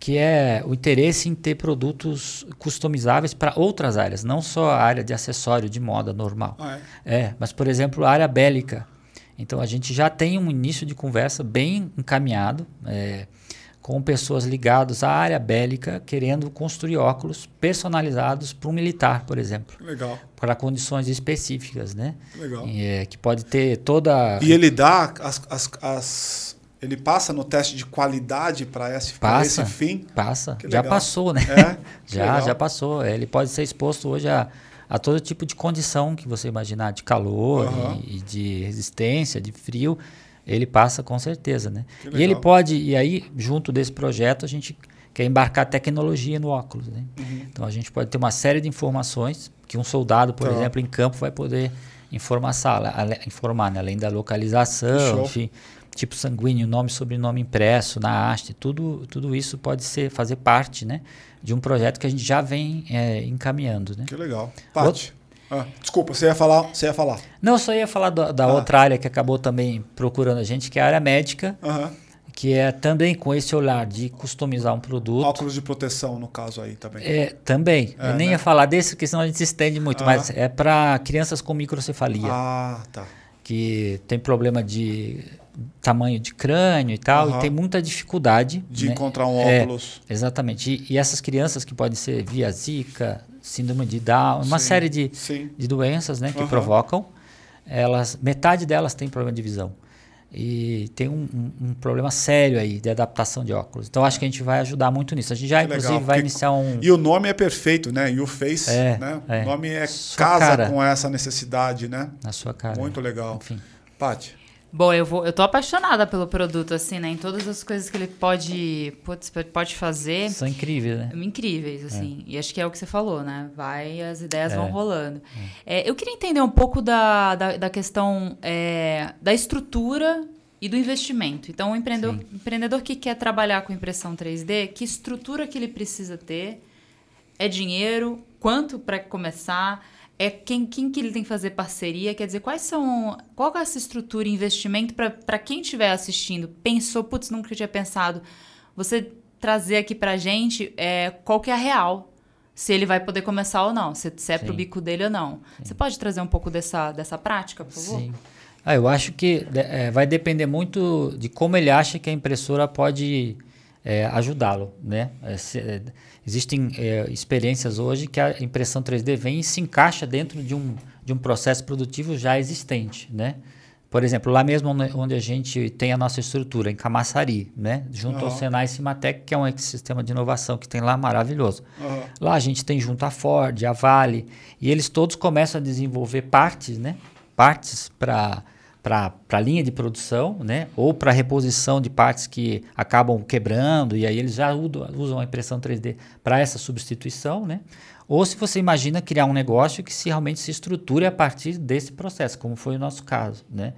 Que é o interesse em ter produtos customizáveis para outras áreas, não só a área de acessório de moda normal. Ah, é. É, mas por exemplo, a área bélica. Então a gente já tem um início de conversa bem encaminhado é, com pessoas ligadas à área bélica querendo construir óculos personalizados para um militar, por exemplo. Legal. Para condições específicas, né? Legal. É, que pode ter toda. E ele dá as, as, as ele passa no teste de qualidade para esse, passa, esse fim? Passa. Já passou, né? É? [laughs] já, legal. já passou. Ele pode ser exposto hoje a, a todo tipo de condição que você imaginar, de calor Aham. e, e de resistência, de frio. Ele passa com certeza, né? E ele pode, e aí, junto desse projeto, a gente quer embarcar tecnologia no óculos, né? Uhum. Então a gente pode ter uma série de informações que um soldado, por Tá. exemplo, em campo vai poder informar, ale- informar né? além da localização, enfim, tipo sanguíneo, nome, sobrenome impresso na haste, tudo, tudo isso pode ser fazer parte, né, de um projeto que a gente já vem é, encaminhando, né? Que legal. Paty. Ah, desculpa, você ia falar. Você ia falar. Não, eu só ia falar da, da Ah. outra área que acabou também procurando a gente, que é a área médica, Aham. que é também com esse olhar de customizar um produto. Óculos de proteção, no caso aí também. É, também. É, eu nem né? ia falar desse, porque senão a gente se estende muito, Ah. mas é para crianças com microcefalia, Ah, tá. que tem problema de tamanho de crânio e tal, Aham. e tem muita dificuldade. De né? encontrar um É, óculos. Exatamente. E, e essas crianças que podem ser via Zika, síndrome de Down, uma Sim, série de, Sim. de doenças né, que Aham. provocam, elas, metade delas tem problema de visão. E tem um, um- um problema sério aí de adaptação de óculos. Então acho que a gente vai ajudar muito nisso. A gente já, Que inclusive, legal, vai iniciar um. E o nome é perfeito, né? You Face, É, né? é. O nome é Sua casa cara. com essa necessidade, né? Na sua cara. Muito legal. Enfim. Paty. Bom, eu vou, eu tô apaixonada pelo produto, assim, né? Em todas as coisas que ele pode, putz, pode fazer. São incríveis, né? Incríveis, assim. E acho que é o que você falou, né? Vai, as ideias É. vão rolando. É, eu queria entender um pouco da, da, da questão é, da estrutura e do investimento. Então, o empreendedor, Sim. empreendedor que quer trabalhar com impressão 3D, que estrutura que ele precisa ter? É dinheiro? Quanto para começar? É quem, quem que ele tem que fazer parceria? Quer dizer, quais são. Qual é essa estrutura investimento para quem estiver assistindo? Pensou, putz, nunca tinha pensado. Você trazer aqui pra gente é, qual que é a real. Se ele vai poder começar ou não. Se, se é pro Sim. bico dele ou não. Você pode trazer um pouco dessa, dessa prática, por favor? Sim. Ah, eu acho que é, vai depender muito de como ele acha que a impressora pode é, ajudá-lo, né? É, se- é, existem é, experiências hoje que a impressão 3D vem e se encaixa dentro de um, de um processo produtivo já existente, né? Por exemplo, lá mesmo onde- a gente tem a nossa estrutura, em Camaçari, né? Junto ao Aham. Senai Cimatec, que é um ecossistema de inovação que tem lá maravilhoso. Aham. Lá a gente tem junto a Ford, a Vale, e eles todos começam a desenvolver partes, né? Partes para para a linha de produção, né? Ou para reposição de partes que acabam quebrando, e aí eles já usam, a impressão 3D para essa substituição, né? Ou se você imagina criar um negócio que se realmente se estruture a partir desse processo, como foi o nosso caso, né?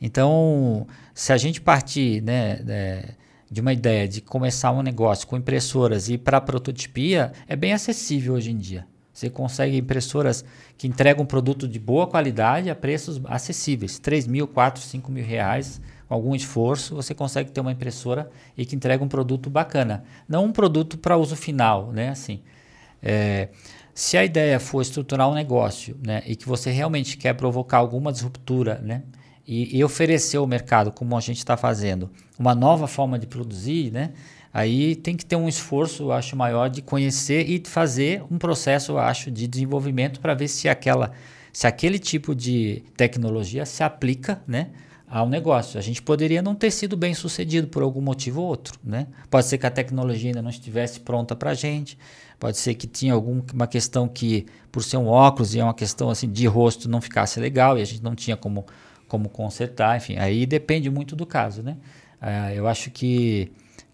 Então, se a gente partir né, é, de uma ideia de começar um negócio com impressoras e para prototipia, é bem acessível hoje em dia. Você consegue impressoras que entregam um produto de boa qualidade a preços acessíveis, 3 mil, 4, 5 mil reais, com algum esforço, você consegue ter uma impressora e que entrega um produto bacana. Não um produto para uso final, né? Assim, é, se a ideia for estruturar um negócio né, e que você realmente quer provocar alguma disruptura né, e, e oferecer ao mercado, como a gente está fazendo, uma nova forma de produzir, né, aí tem que ter um esforço, eu acho, maior de conhecer e fazer um processo, eu acho, de desenvolvimento para ver se, aquela, se aquele tipo de tecnologia se aplica né, ao negócio. A gente poderia não ter sido bem sucedido por algum motivo ou outro. Né? Pode ser que a tecnologia ainda não estivesse pronta para a gente, pode ser que tinha alguma questão que, por ser um óculos e é uma questão assim de rosto, não ficasse legal e a gente não tinha como, como consertar. Enfim, aí depende muito do caso. Né? Ah, eu acho que,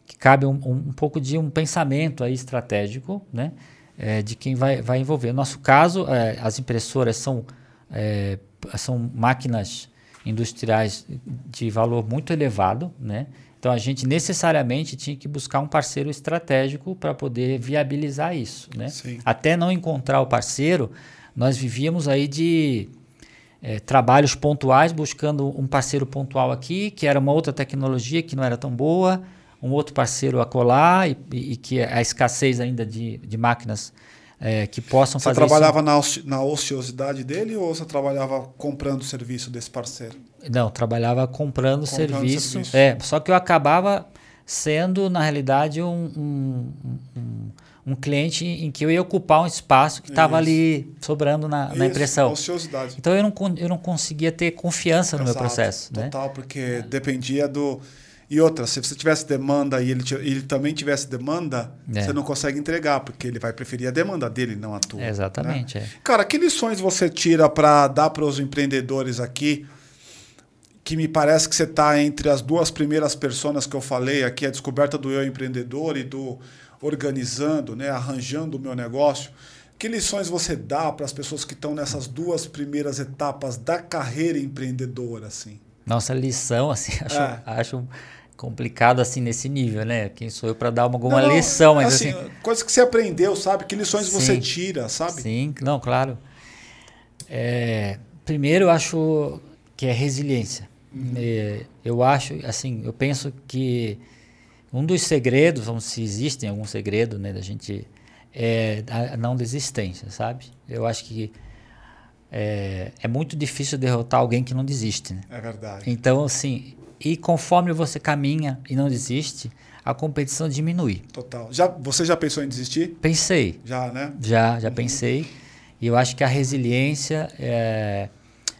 que cabe um, um, pouco de um pensamento aí estratégico né? É, de quem vai, vai envolver. No nosso caso, é, as impressoras são, é, são máquinas industriais de valor muito elevado, né? Então a gente necessariamente tinha que buscar um parceiro estratégico para poder viabilizar isso, né? Sim. Até não encontrar o parceiro, nós vivíamos aí de é, trabalhos pontuais, buscando um parceiro pontual aqui, que era uma outra tecnologia que não era tão boa, um outro parceiro a colar e, e, que a escassez ainda de, de máquinas é, que possam Você fazer trabalhava isso. na, oci- na ociosidade dele ou você trabalhava comprando o serviço desse parceiro? Não, trabalhava comprando, Comprando serviço. serviço. É, só que eu acabava sendo, na realidade, um, um, um, um cliente em que eu ia ocupar um espaço que estava ali sobrando na, na impressão. Ociosidade. Então eu não, eu não conseguia ter confiança no Exato, meu processo. né? Total, porque dependia do. E outra, se você tivesse demanda e ele, ele também tivesse demanda, É. você não consegue entregar, porque ele vai preferir a demanda dele, não a tua. né? Exatamente. é. Cara, que lições você tira para dar para os empreendedores aqui? Que me parece que você está entre as duas primeiras personas que eu falei aqui, a descoberta do eu empreendedor e do organizando, né, arranjando o meu negócio. Que lições você dá para as pessoas que estão nessas duas primeiras etapas da carreira empreendedora, assim? Nossa lição, assim, [laughs] acho, É. acho complicado assim nesse nível, né? Quem sou eu para dar uma, alguma Não, não, lição, mas assim, coisas que você aprendeu, sabe? Que lições você Sim. tira, sabe? Sim, não, claro. É, primeiro, eu acho que é resiliência. Uhum. É, eu acho, assim, eu penso que um dos segredos, vamos se existem algum segredo, né, da gente é a não desistência, sabe? Eu acho que é, é muito difícil derrotar alguém que não desiste, né? É verdade. Então, assim, e conforme você caminha e não desiste, a competição diminui. Total. Já, você já pensou em desistir? Pensei, Já, né? já, já pensei. E eu acho que a resiliência é,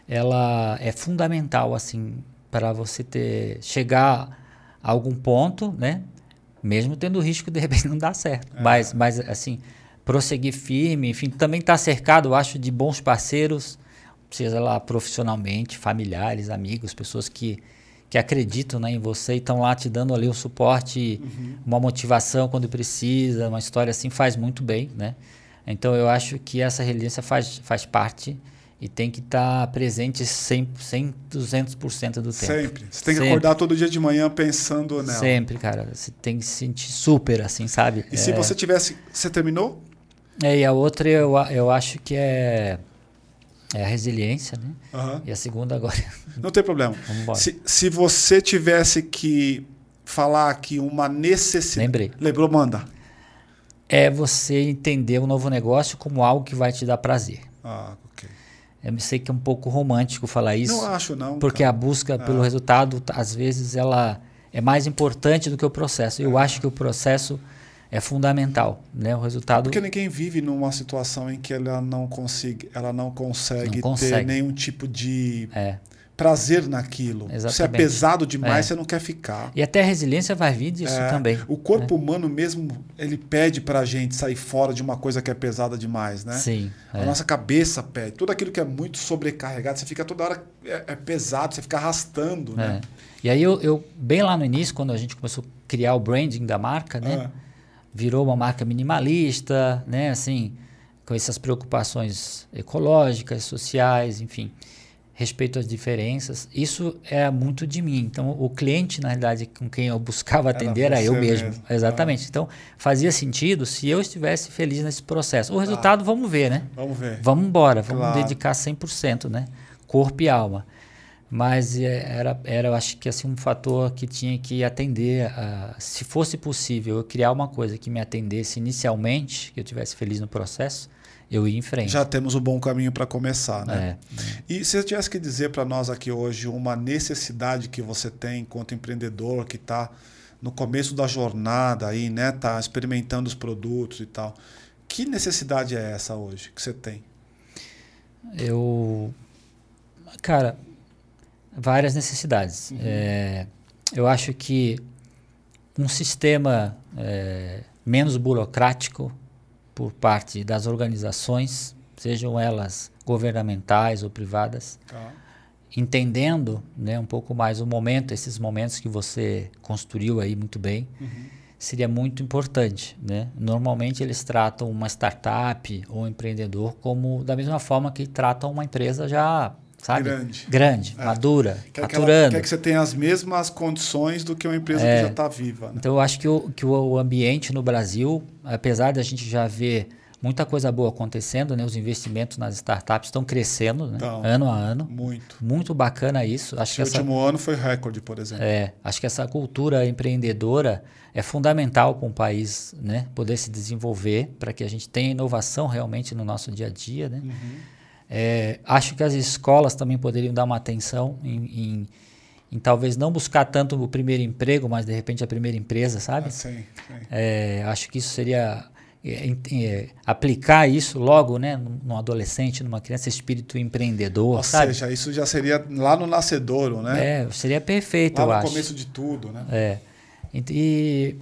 ela é fundamental assim para você ter chegar a algum ponto, né? Mesmo tendo o risco de repente [laughs] não dar certo. Mas, mas assim, prosseguir firme, enfim, também estar cercado, eu acho, de bons parceiros, seja lá profissionalmente, familiares, amigos, pessoas que que acreditam né, em você e estão lá te dando ali um suporte, uma motivação quando precisa, uma história assim faz muito bem, né? Então eu acho que essa resiliência faz, faz parte e tem que estar presente 100, 100 200% do tempo. Sempre. Você tem que Sempre. acordar todo dia de manhã pensando nela. Sempre, cara. Você tem que se sentir super assim, sabe? E se É, você tivesse. Você terminou? é, e a outra eu, eu acho que é, é a resiliência, né? Aham. E a segunda agora. [laughs] Não tem problema. Vamos embora. Se, se você tivesse que falar aqui uma necessidade. Lembrei. Lembrou, manda. É você entender o novo negócio como algo que vai te dar prazer. Ah, ok. Eu sei que é um pouco romântico falar isso. Não acho, não. Porque cara. a busca pelo resultado, às vezes, ela é mais importante do que o processo. Eu acho que o processo é fundamental, né? O resultado Porque ninguém vive numa situação em que ela não consiga, ela não consegue, Não consegue. ter nenhum tipo de é. prazer naquilo. Se é Exatamente. pesado demais, É. você não quer ficar. E até a resiliência vai vir disso É, também. O corpo humano mesmo, ele pede pra gente sair fora de uma coisa que é pesada demais, né? Sim. A é. nossa cabeça pede. Tudo aquilo que é muito sobrecarregado, você fica toda hora é, é pesado, você fica arrastando, né? É. E aí eu, eu, bem lá no início, quando a gente começou a criar o branding da marca, né? Ah, Virou uma marca minimalista, né? Assim, com essas preocupações ecológicas, sociais, enfim, respeito às diferenças. Isso é muito de mim. Então, o cliente, na realidade, com quem eu buscava Era atender era eu você mesmo. mesmo. Exatamente. Então, fazia sentido se eu estivesse feliz nesse processo. O resultado, vamos ver, né? vamos ver. Vamos embora, vamos Claro. dedicar 100%, né? Corpo e alma. Mas é, era, era, eu acho que assim, um fator que tinha que atender, a, se fosse possível eu criar uma coisa que me atendesse inicialmente, que eu tivesse feliz no processo, eu ia em frente. Já temos um bom caminho para começar, né? É. E se você tivesse que dizer para nós aqui hoje uma necessidade que você tem enquanto empreendedor que está no começo da jornada aí, né, tá experimentando os produtos e tal. Que necessidade é essa hoje que você tem? Eu. Cara, várias necessidades. É, eu acho que um sistema é, menos burocrático por parte das organizações, sejam elas governamentais ou privadas, Tá? entendendo né, um pouco mais o momento, esses momentos que você construiu aí muito bem, seria muito importante. Né? Normalmente eles tratam uma startup ou um empreendedor como da mesma forma que tratam uma empresa já, sabe? Grande. Grande, É. madura, Quer que, ela, faturando. quer que você tenha as mesmas condições do que uma empresa É. que já está viva. Né? Então eu acho que, o, que o, ambiente no Brasil, apesar da gente já ver muita coisa boa acontecendo, né? os investimentos nas startups estão crescendo né? Tão. ano a ano. Muito. Muito bacana isso. Acho que essa, último ano foi recorde, por exemplo. É, acho que essa cultura empreendedora é fundamental para um país né, poder se desenvolver, para que a gente tenha inovação realmente no nosso dia a dia. Né? É, acho que as escolas também poderiam dar uma atenção em, em, em talvez não buscar tanto o primeiro emprego, mas de repente a primeira empresa, sabe? Ah, sim, sim. É, acho que isso seria é, é, aplicar isso logo, né, num adolescente, numa criança, espírito empreendedor, Ou sabe? seja, isso já seria lá no nascedouro, né? É, seria perfeito, lá no acho. começo de tudo, né? É. E,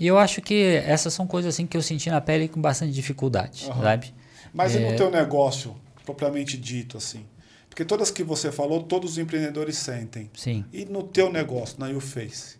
e- eu acho que essas são coisas assim que eu senti na pele com bastante dificuldade, Aham. sabe? Mas e É. no teu negócio, propriamente dito, assim? Porque todas que você falou, todos os empreendedores sentem. Sim. E no teu negócio, na YouFace?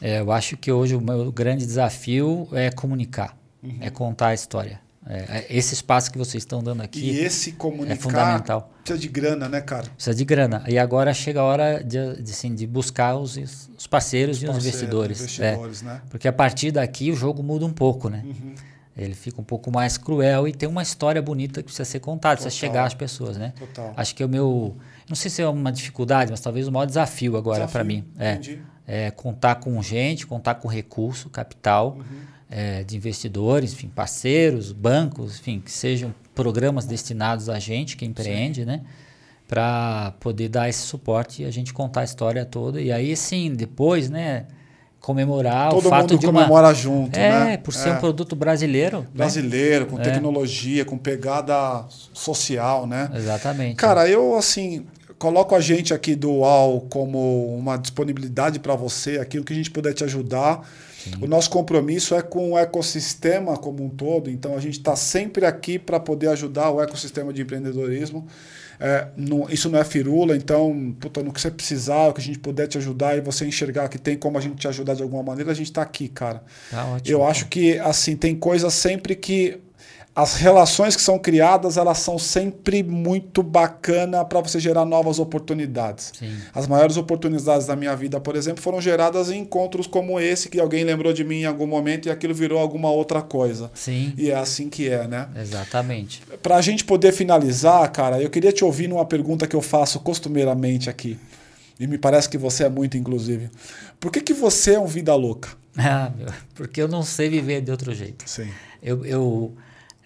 É, eu acho que hoje o meu grande desafio é comunicar, Uhum. é contar a história. É, é esse espaço que vocês estão dando aqui E esse comunicar é fundamental. precisa de grana, né, cara? Precisa de grana. E agora chega a hora de, de, assim, de buscar os, os parceiros e os Parceiros, investidores. É. investidores, né? Porque a partir daqui o jogo muda um pouco, né? Uhum. Ele fica um pouco mais cruel e tem uma história bonita que precisa ser contada, precisa chegar às pessoas, né? Total. Acho que é o meu. Não sei se é uma dificuldade, mas talvez o maior desafio agora para mim. É, Entendi. é contar com gente, contar com recurso, capital Uhum. é, de investidores, enfim, parceiros, bancos, enfim, que sejam programas destinados a gente que empreende, né? Para poder dar esse suporte e a gente contar a história toda. E aí, sim, depois, né? Comemorar Todo o fato mundo de uma. comemora junto, É, né? por ser um produto brasileiro. né? brasileiro, com É. tecnologia, com pegada social, né? Exatamente. Cara, eu assim coloco a gente aqui do UAU como uma disponibilidade para você, aquilo que a gente puder te ajudar. O nosso compromisso é com o ecossistema como um todo, então a gente está sempre aqui para poder ajudar o ecossistema de empreendedorismo. É, não- isso não é firula, então, puta, no que você precisar, o que a gente puder te ajudar e você enxergar que tem como a gente te ajudar de alguma maneira, a gente está aqui, cara. Tá ótimo. Eu acho que assim tem coisas sempre que as relações que são criadas elas são sempre muito bacana para você gerar novas oportunidades. Sim. As maiores oportunidades da minha vida, por exemplo, foram geradas em encontros como esse que alguém lembrou de mim em algum momento e aquilo virou alguma outra coisa. Sim, E é assim que é, né? exatamente. Para a gente poder finalizar, cara, eu queria te ouvir numa pergunta que eu faço costumeiramente aqui. E me parece que você é muito, inclusive. Por que, que você é um vida louca? [laughs] Ah, meu, porque eu não sei viver de outro jeito. Sim. Eu, eu-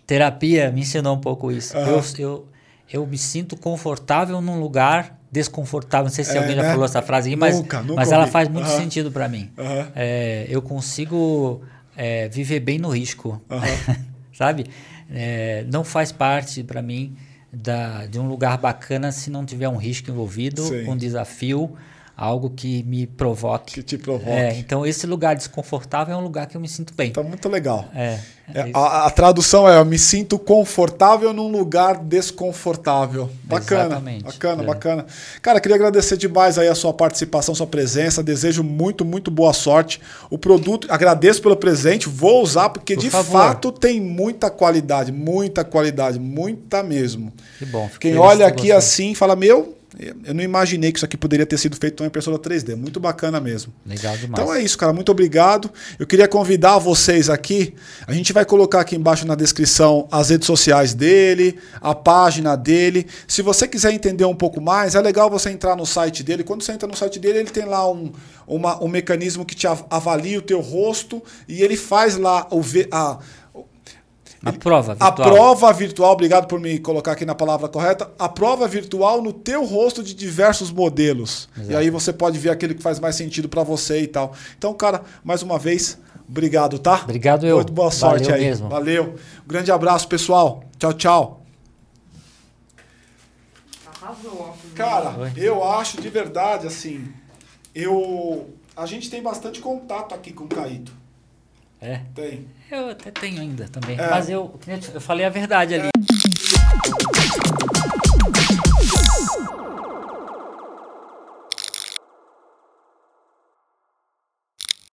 terapia me ensinou um pouco isso. Aham. Eu, eu, eu me sinto confortável num lugar desconfortável. Não sei se É, alguém já né? falou essa frase aqui, mas, Nunca, nunca mas ela faz muito Aham. sentido para mim. Aham. É, eu consigo é, viver bem no risco, [laughs] sabe? É, não faz parte para mim da, de um lugar bacana se não tiver um risco envolvido, Sim. um desafio, algo que me provoque. Que te provoque. É, então esse lugar desconfortável é um lugar que eu me sinto bem. Tá muito legal. É, é É, a, a tradução é: eu me sinto confortável num lugar desconfortável. Bacana, Exatamente, bacana, é. bacana. Cara, queria agradecer demais aí a sua participação, sua presença. Desejo muito, muito boa sorte. O produto, agradeço pelo presente, vou usar porque Por de favor. fato tem muita qualidade, muita qualidade, muita mesmo. Que bom. Quem olha aqui gostou. assim fala: Meu, eu não imaginei que isso aqui poderia ter sido feito em uma impressora 3D. Muito bacana mesmo. Legal demais. Então é isso, cara. Muito obrigado. Eu queria convidar vocês aqui. A gente vai colocar aqui embaixo na descrição as redes sociais dele, a página dele. Se você quiser entender um pouco mais, é legal você entrar no site dele. Quando você entra no site dele, ele tem lá um, uma- um mecanismo que te av- avalia o teu rosto e ele faz lá o a, A prova a virtual. prova virtual, obrigado por me colocar aqui na palavra correta, a prova virtual no teu rosto de diversos modelos. Exato. E aí você pode ver aquele que faz mais sentido para você e tal. Então, cara, mais uma vez, obrigado, tá? Obrigado eu. Muito boa sorte Valeu aí. mesmo. Valeu. Um grande abraço, pessoal. Tchau, tchau. Arrasou. Cara, eu acho de verdade assim, eu a gente tem bastante contato aqui com o Caíto. É. Tem. Eu até tenho ainda também. É. Mas eu, eu falei a verdade ali.